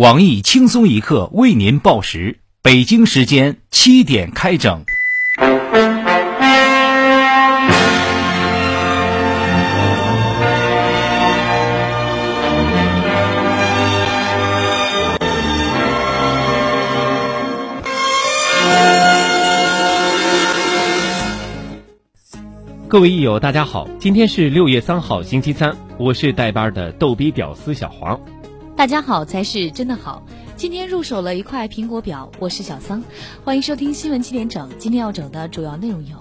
网易轻松一刻为您报时，北京时间七点开整。各位益友，大家好，今天是六月三号，星期三，我是带班的逗逼屌丝小黄。大家好才是真的好。今天入手了一块苹果表，我是小桑，欢迎收听新闻七点整。今天要整的主要内容有：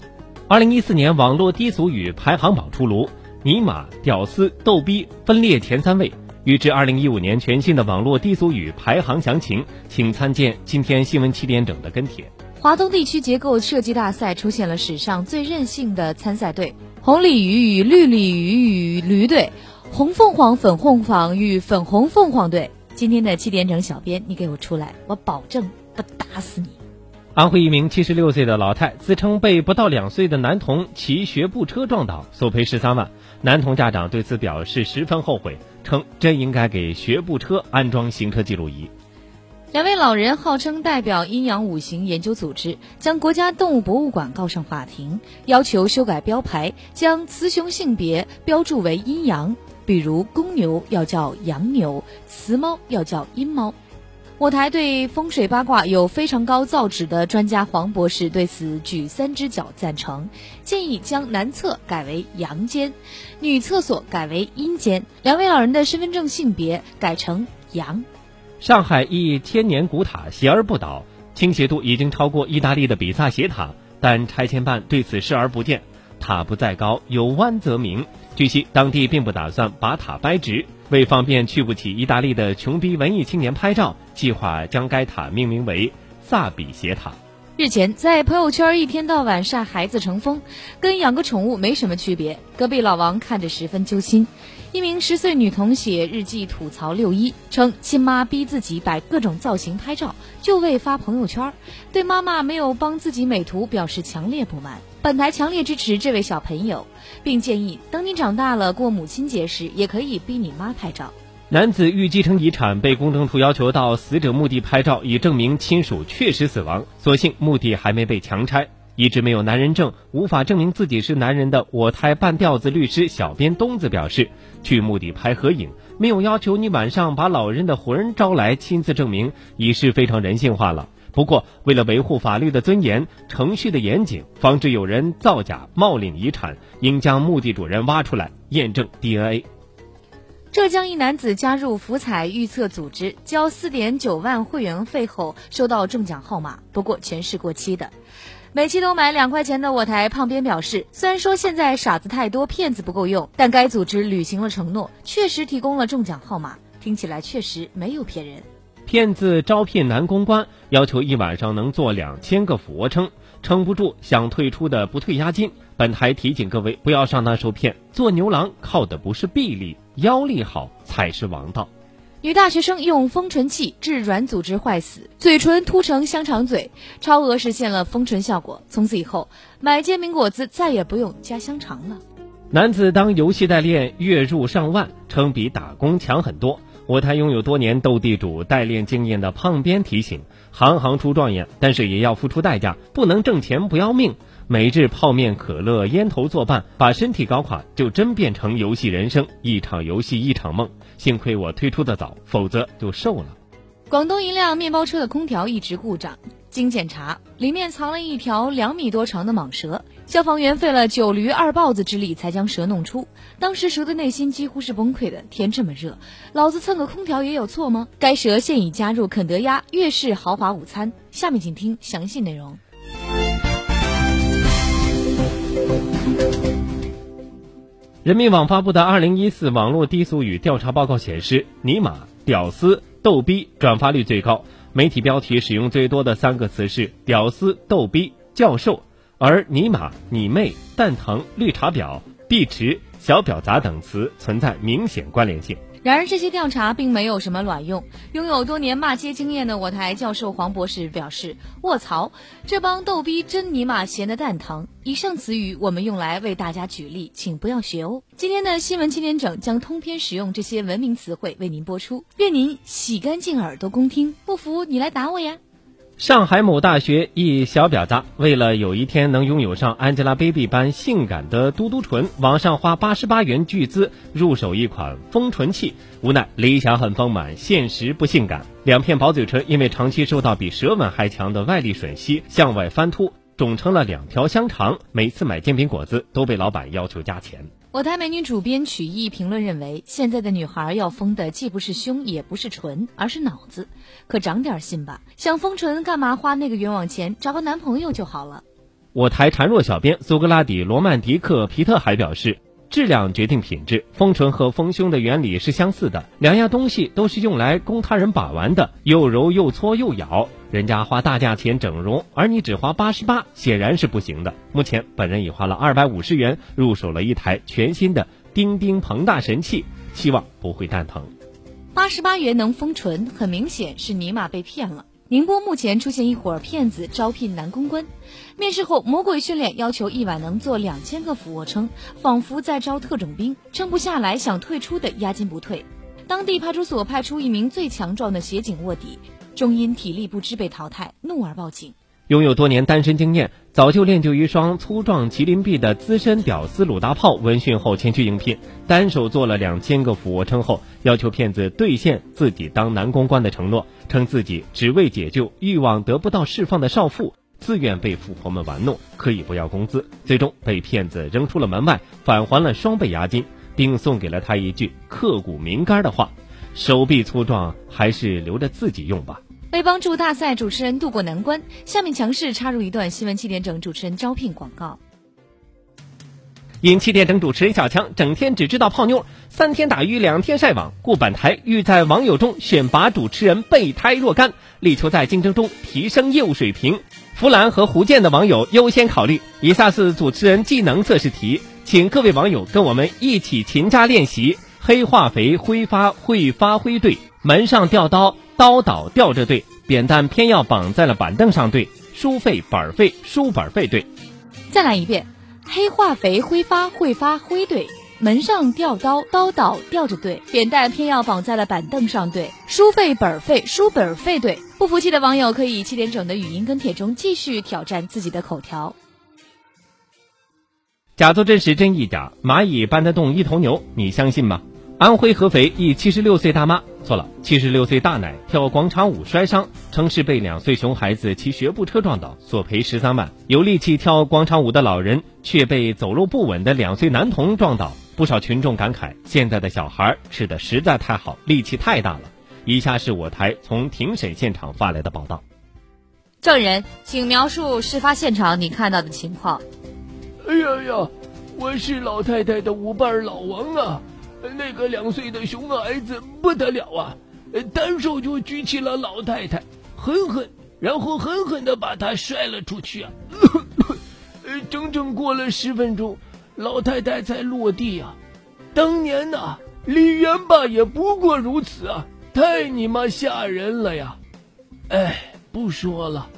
二零一四年网络低俗语排行榜出炉，尼玛、屌丝、逗逼分列前三位。预知二零一五年全新的网络低俗语排行详情，请参见今天新闻七点整的跟帖。华东地区结构设计大赛出现了史上最任性的参赛队——红鲤鱼与绿鲤鱼与驴队。红凤凰、粉凤凰与粉红凤凰队，今天的七点整，小编你给我出来，我保证不打死你。安徽一名七十六岁的老太自称被不到两岁的男童骑学步车撞倒，索赔十三万。男童家长对此表示十分后悔，称真应该给学步车安装行车记录仪。两位老人号称代表阴阳五行研究组织，将国家动物博物馆告上法庭，要求修改标牌，将雌雄性别标注为阴阳。比如公牛要叫阳牛，雌猫要叫阴猫。我台对风水八卦有非常高造诣的专家黄博士对此举三只脚赞成，建议将男厕改为阳间，女厕所改为阴间，两位老人的身份证性别改成阳。上海一千年古塔斜而不倒，倾斜度已经超过意大利的比萨斜塔，但拆迁办对此视而不见。塔不在高，有弯则鸣。据悉，当地并不打算把塔掰直，为方便去不起意大利的穷逼文艺青年拍照，计划将该塔命名为萨比斜塔。日前，在朋友圈一天到晚晒孩子成风，跟养个宠物没什么区别。隔壁老王看着十分揪心。一名十岁女童写日记吐槽六一，称亲妈逼自己摆各种造型拍照，就为发朋友圈，对妈妈没有帮自己美图表示强烈不满。本台强烈支持这位小朋友，并建议等你长大了过母亲节时，也可以逼你妈拍照。男子欲继承遗产，被公证处要求到死者墓地拍照，以证明亲属确实死亡。所幸墓地还没被强拆。一直没有男人证，无法证明自己是男人的我台半吊子律师小编东子表示，去墓地拍合影，没有要求你晚上把老人的魂招来亲自证明，已是非常人性化了。不过，为了维护法律的尊严、程序的严谨，防止有人造假冒领遗产，应将墓地主人挖出来验证 DNA。浙江一男子加入福彩预测组织，交四点九万会员费后收到中奖号码，不过全是过期的。每期都买两块钱的我台胖编表示，虽然说现在傻子太多，骗子不够用，但该组织履行了承诺，确实提供了中奖号码，听起来确实没有骗人。骗子招聘男公关，要求一晚上能做两千个俯卧撑，撑不住想退出的不退押金。本台提醒各位不要上当受骗，做牛郎靠的不是臂力，腰力好才是王道。女大学生用封唇器致软组织坏死，嘴唇凸成香肠嘴，超额实现了封唇效果。从此以后，买煎饼果子再也不用加香肠了。男子当游戏代练，月入上万，称比打工强很多。我台拥有多年斗地主代练经验的胖编提醒：行行出状元，但是也要付出代价，不能挣钱不要命。每日泡面、可乐、烟头作伴，把身体搞垮，就真变成游戏人生，一场游戏一场梦。幸亏我退出的早，否则就瘦了。广东一辆面包车的空调一直故障，经检查，里面藏了一条两米多长的蟒蛇。消防员费了九驴二豹子之力才将蛇弄出。当时蛇的内心几乎是崩溃的：天这么热，老子蹭个空调也有错吗？该蛇现已加入肯德鸭粤式豪华午餐。下面请听详细内容。人民网发布的二零一四网络低俗语调查报告显示，尼玛、屌丝、逗逼转发率最高，媒体标题使用最多的三个词是“屌丝”“逗逼”“教授”，而尼玛、你妹、蛋疼、绿茶婊、碧池、小婊砸等词存在明显关联性。然而，这些调查并没有什么卵用。拥有多年骂街经验的我台教授黄博士表示：“卧槽，这帮逗逼真尼玛闲的蛋疼！”以上词语我们用来为大家举例，请不要学哦。今天的新闻七点整将通篇使用这些文明词汇为您播出，愿您洗干净耳朵恭听。不服你来打我呀！上海某大学一小婊子，为了有一天能拥有上 Angelababy 般性感的嘟嘟唇，网上花八十八元巨资入手一款丰唇器，无奈理想很丰满，现实不性感。两片薄嘴唇因为长期受到比舌吻还强的外力吮吸，向外翻凸，肿成了两条香肠。每次买煎饼果子都被老板要求加钱。我台美女主编曲艺评论认为，现在的女孩要疯的既不是胸，也不是唇，而是脑子。可长点心吧，想丰唇干嘛花那个冤枉钱？找个男朋友就好了。我台孱弱小编苏格拉底·罗曼迪克·皮特还表示，质量决定品质，丰唇和丰胸的原理是相似的，两样东西都是用来供他人把玩的，又揉又搓又咬。人家花大价钱整容，而你只花八十八，显然是不行的。目前，本人已花了二百五十元入手了一台全新的钉钉膨大神器，希望不会蛋疼。八十八元能封唇，很明显是尼玛被骗了。宁波目前出现一伙骗子招聘男公关，面试后魔鬼训练，要求一晚能做两千个俯卧撑，仿佛在招特种兵，撑不下来想退出的押金不退。当地派出所派出一名最强壮的协警卧底。终因体力不支被淘汰，怒而报警。拥有多年单身经验、早就练就一双粗壮麒麟臂的资深屌丝鲁大炮，闻讯后前去应聘，单手做了两千个俯卧撑后，要求骗子兑现自己当男公关的承诺，称自己只为解救欲望得不到释放的少妇，自愿被富婆们玩弄，可以不要工资，最终被骗子扔出了门外，返还了双倍押金，并送给了他一句刻骨铭肝的话：手臂粗壮，还是留着自己用吧。为帮助大赛主持人渡过难关，下面强势插入一段新闻七点整主持人招聘广告。因七点整主持人小强整天只知道泡妞，三天打鱼两天晒网，故本台欲在网友中选拔主持人备胎若干，力求在竞争中提升业务水平。弗兰和胡建的网友优先考虑。以下是主持人技能测试题，请各位网友跟我们一起勤加练习。黑化肥挥发会发挥对，门上吊刀。刀倒吊着对，扁担偏要绑在了板凳上对，书费本费书本费对。再来一遍，黑化肥挥发会发灰对，门上吊刀刀倒吊着对，扁担偏要绑在了板凳上对，书费本费书本费对。不服气的网友可以七点整的语音跟帖中继续挑战自己的口条。假作真时真亦假，蚂蚁搬得动一头牛，你相信吗？安徽合肥一七十六岁大妈错了，七十六岁大奶跳广场舞摔伤，称是被两岁熊孩子骑学步车撞倒，索赔十三万。有力气跳广场舞的老人却被走路不稳的两岁男童撞倒，不少群众感慨：现在的小孩吃的实在太好，力气太大了。以下是我台从庭审现场发来的报道。证人，请描述事发现场你看到的情况。哎呀呀，我是老太太的舞伴老王啊。那个两岁的熊孩子不得了啊，单手就举起了老太太，狠狠，然后狠狠的把她摔了出去啊！整整过了十分钟，老太太才落地啊！当年呐，李元霸也不过如此啊！太你妈吓人了呀！哎，不说了，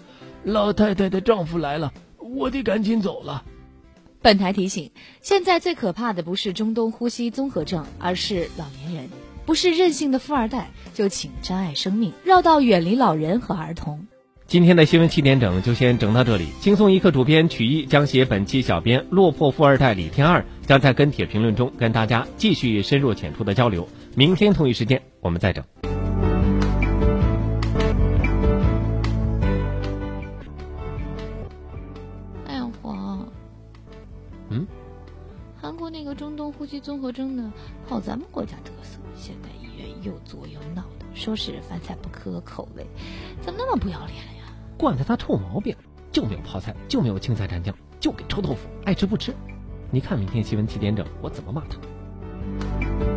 老太太的丈夫来了，我得赶紧走了。本台提醒：现在最可怕的不是中东呼吸综合症，而是老年人。不是任性的富二代，就请珍爱生命，绕道远离老人和儿童。今天的新闻七点整就先整到这里。轻松一刻主编曲艺将写本期小编落魄富二代李天二将在跟帖评论中跟大家继续深入浅出的交流。明天同一时间我们再整。韩国那个中东呼吸综合征呢，好咱们国家特色。现在医院又作又闹的，说是饭菜不合口味，怎么那么不要脸呀？惯着他臭毛病，就没有泡菜，就没有青菜蘸酱，就给臭豆腐，爱吃不吃。你看明天新闻七点整，我怎么骂他？